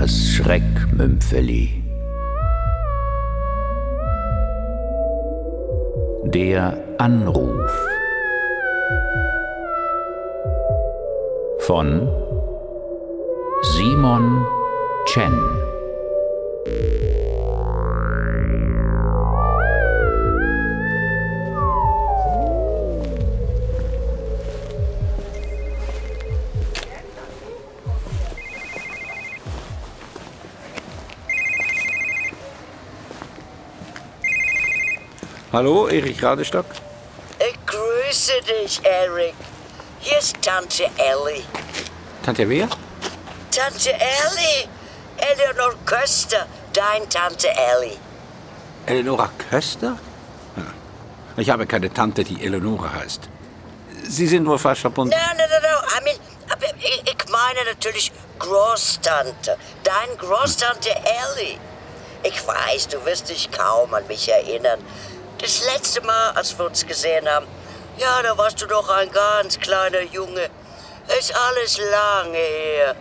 Das Schreckmümpfeli. Der Anruf von Simon Chen. Hallo, Erich Radestock? Ich grüße dich, Eric. Hier ist Tante Ellie. Tante wer? Tante Ellie! Eleanor Köster, dein Tante Ellie. Eleonora Köster? Ich habe keine Tante, die Eleonora heißt. Sie sind wohl falsch verbunden. I mean, aber ich, ich meine natürlich Großtante. Dein Großtante Ellie. Ich weiß, du wirst dich kaum an mich erinnern. Das letzte Mal, als wir uns gesehen haben, ja, da warst du doch ein ganz kleiner Junge. Ist alles lange her.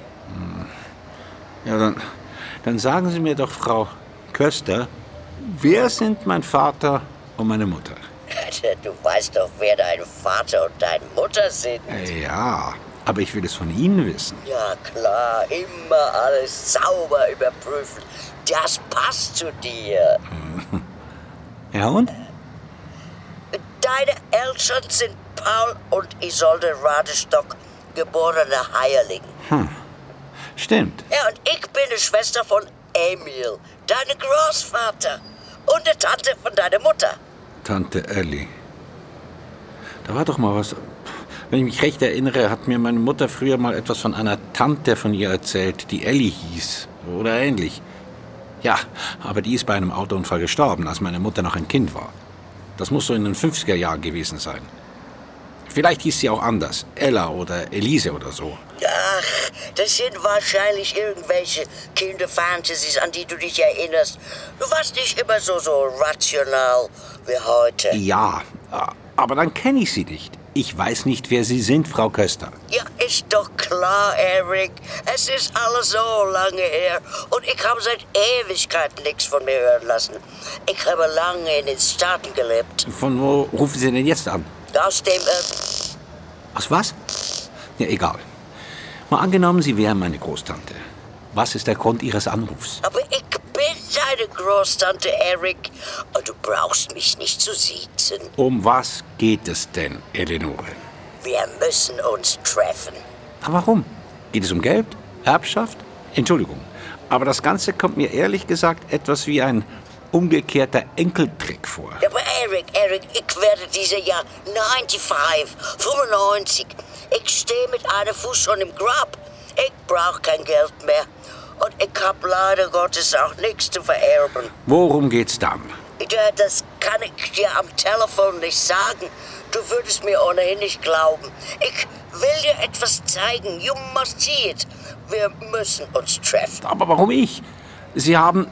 Ja, dann, dann sagen Sie mir doch, Frau Köster, wer sind mein Vater und meine Mutter? Du weißt doch, wer dein Vater und deine Mutter sind. Ja, aber ich will es von Ihnen wissen. Ja, klar, immer alles sauber überprüfen. Das passt zu dir. Ja, und? Deine Eltern sind Paul und Isolde Radestock, geborene Heierling. Stimmt. Ja, und ich bin die Schwester von Emil, deine Großvater. Und die Tante von deiner Mutter. Tante Ellie. Da war doch mal was. Wenn ich mich recht erinnere, hat mir meine Mutter früher mal etwas von einer Tante von ihr erzählt, die Ellie hieß. Oder ähnlich. Ja, aber die ist bei einem Autounfall gestorben, als meine Mutter noch ein Kind war. Das muss so in den 50er Jahren gewesen sein. Vielleicht hieß sie auch anders. Ella oder Elise oder so. Ach, das sind wahrscheinlich irgendwelche Kinderfantasies, an die du dich erinnerst. Du warst nicht immer so, so rational wie heute. Ja, aber dann kenne ich sie nicht. Ich weiß nicht, wer Sie sind, Frau Köster. Ja, ist doch klar, Eric. Es ist alles so lange her. Und ich habe seit Ewigkeiten nichts von mir hören lassen. Ich habe lange in den Staaten gelebt. Von wo rufen Sie denn jetzt an? Aus dem, äh, Aus was? Ja, egal. Mal angenommen, Sie wären meine Großtante. Was ist der Grund Ihres Anrufs? aber deine Großtante, Eric. Und du brauchst mich nicht zu siezen. Um was geht es denn, Eleonore? Wir müssen uns treffen. Na, warum? Geht es um Geld? Erbschaft? Entschuldigung. Aber das Ganze kommt mir ehrlich gesagt etwas wie ein umgekehrter Enkeltrick vor. Aber Eric, Eric, ich werde dieses Jahr 95, 95. Ich stehe mit einem Fuß schon im Grab. Ich brauche kein Geld mehr. Und ich hab leider Gottes auch nichts zu vererben. Worum geht's dann? Ja, Das kann ich dir am Telefon nicht sagen. Du würdest mir ohnehin nicht glauben. Ich will dir etwas zeigen. You must see it. Wir müssen uns treffen. Aber warum ich? Sie haben.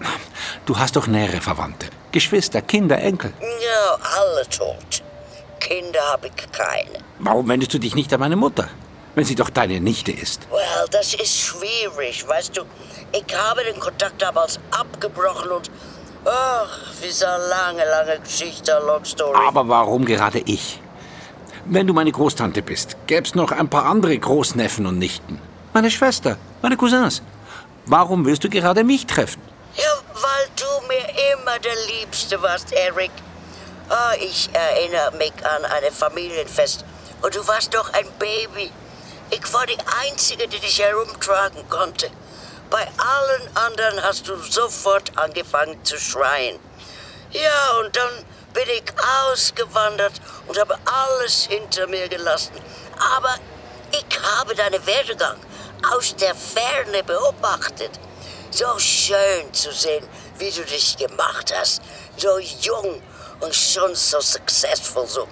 Du hast doch nähere Verwandte. Geschwister, Kinder, Enkel. Ja, alle tot. Kinder habe ich keine. Warum wendest du dich nicht an meine Mutter? Wenn sie doch deine Nichte ist. Well, das ist schwierig, weißt du. Ich habe den Kontakt damals abgebrochen und... Ach, diese lange, lange Geschichte, long story. Aber warum gerade ich? Wenn du meine Großtante bist, gäb's noch ein paar andere Großneffen und Nichten. Meine Schwester, meine Cousins. Warum willst du gerade mich treffen? Ja, weil du mir immer der Liebste warst, Eric. Ah, ich erinnere mich an ein Familienfest. Und du warst doch ein Baby. Ich war die Einzige, die dich herumtragen konnte. Bei allen anderen hast du sofort angefangen zu schreien. Ja, und dann bin ich ausgewandert und habe alles hinter mir gelassen. Aber ich habe deinen Werdegang aus der Ferne beobachtet. So schön zu sehen, wie du dich gemacht hast. So jung und schon so successful, so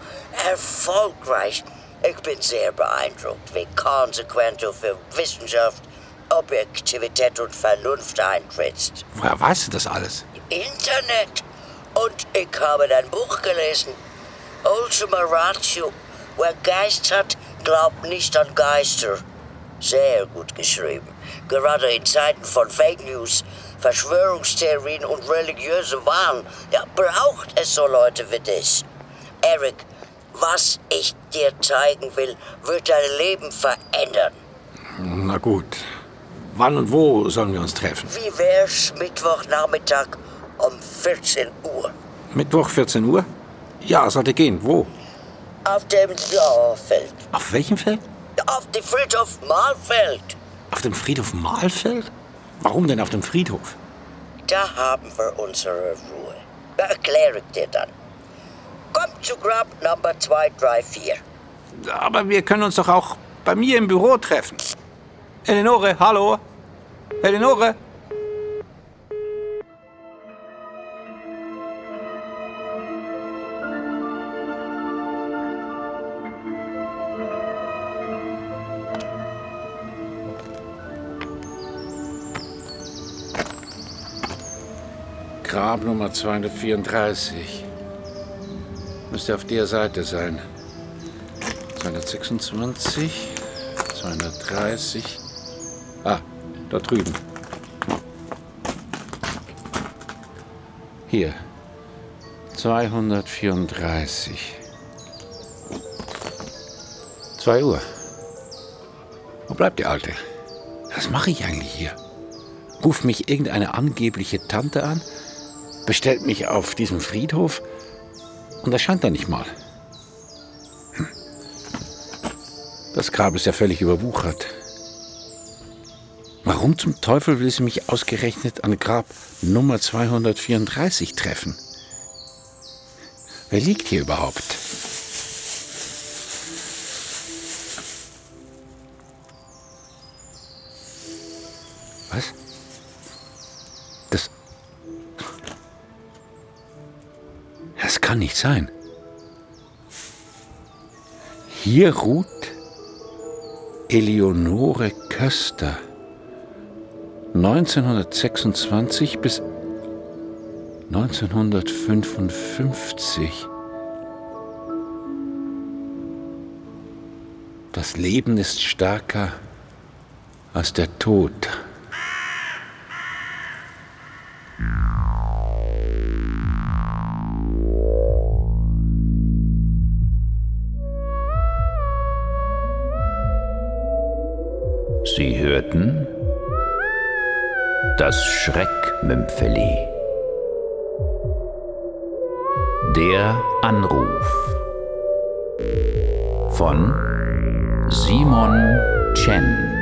erfolgreich. Ich bin sehr beeindruckt, wie konsequent du für Wissenschaft, Objektivität und Vernunft eintrittst. Woher weißt du das alles? Internet. Und ich habe dein Buch gelesen. Ultima Ratio. Wer Geist hat, glaubt nicht an Geister. Sehr gut geschrieben. Gerade in Zeiten von Fake News, Verschwörungstheorien und religiöse Wahn, ja, braucht es so Leute wie dich. Eric, was ich dir zeigen will, wird dein Leben verändern. Na gut. Wann und wo sollen wir uns treffen? Wie wär's Mittwochnachmittag um 14 Uhr? Mittwoch 14 Uhr? Ja, sollte gehen. Wo? Auf dem Dorffeld. Auf welchem Feld? Auf dem Friedhof Mahlfeld. Auf dem Friedhof Mahlfeld? Warum denn auf dem Friedhof? Da haben wir unsere Ruhe. Erkläre ich dir dann. Komm zu Grab Nummer 234. Aber wir können uns doch auch bei mir im Büro treffen. Eleonore, hallo? Eleonore? Grab Nummer 234. Müsste auf der Seite sein. 226, 230. Ah, da drüben. Hier. 234. 2 Uhr. Wo bleibt die Alte? Was mache ich eigentlich hier? Ruft mich irgendeine angebliche Tante an, bestellt mich auf diesem Friedhof und erscheint da nicht mal. Hm. Das Grab ist ja völlig überwuchert. Warum zum Teufel will sie mich ausgerechnet an Grab Nummer 234 treffen? Wer liegt hier überhaupt? Was? Kann nicht sein. Hier ruht Eleonore Köster. 1926 bis 1955. Das Leben ist stärker als der Tod. Hörten das Schreckmümpfeli. Der Anruf von Simon Chen.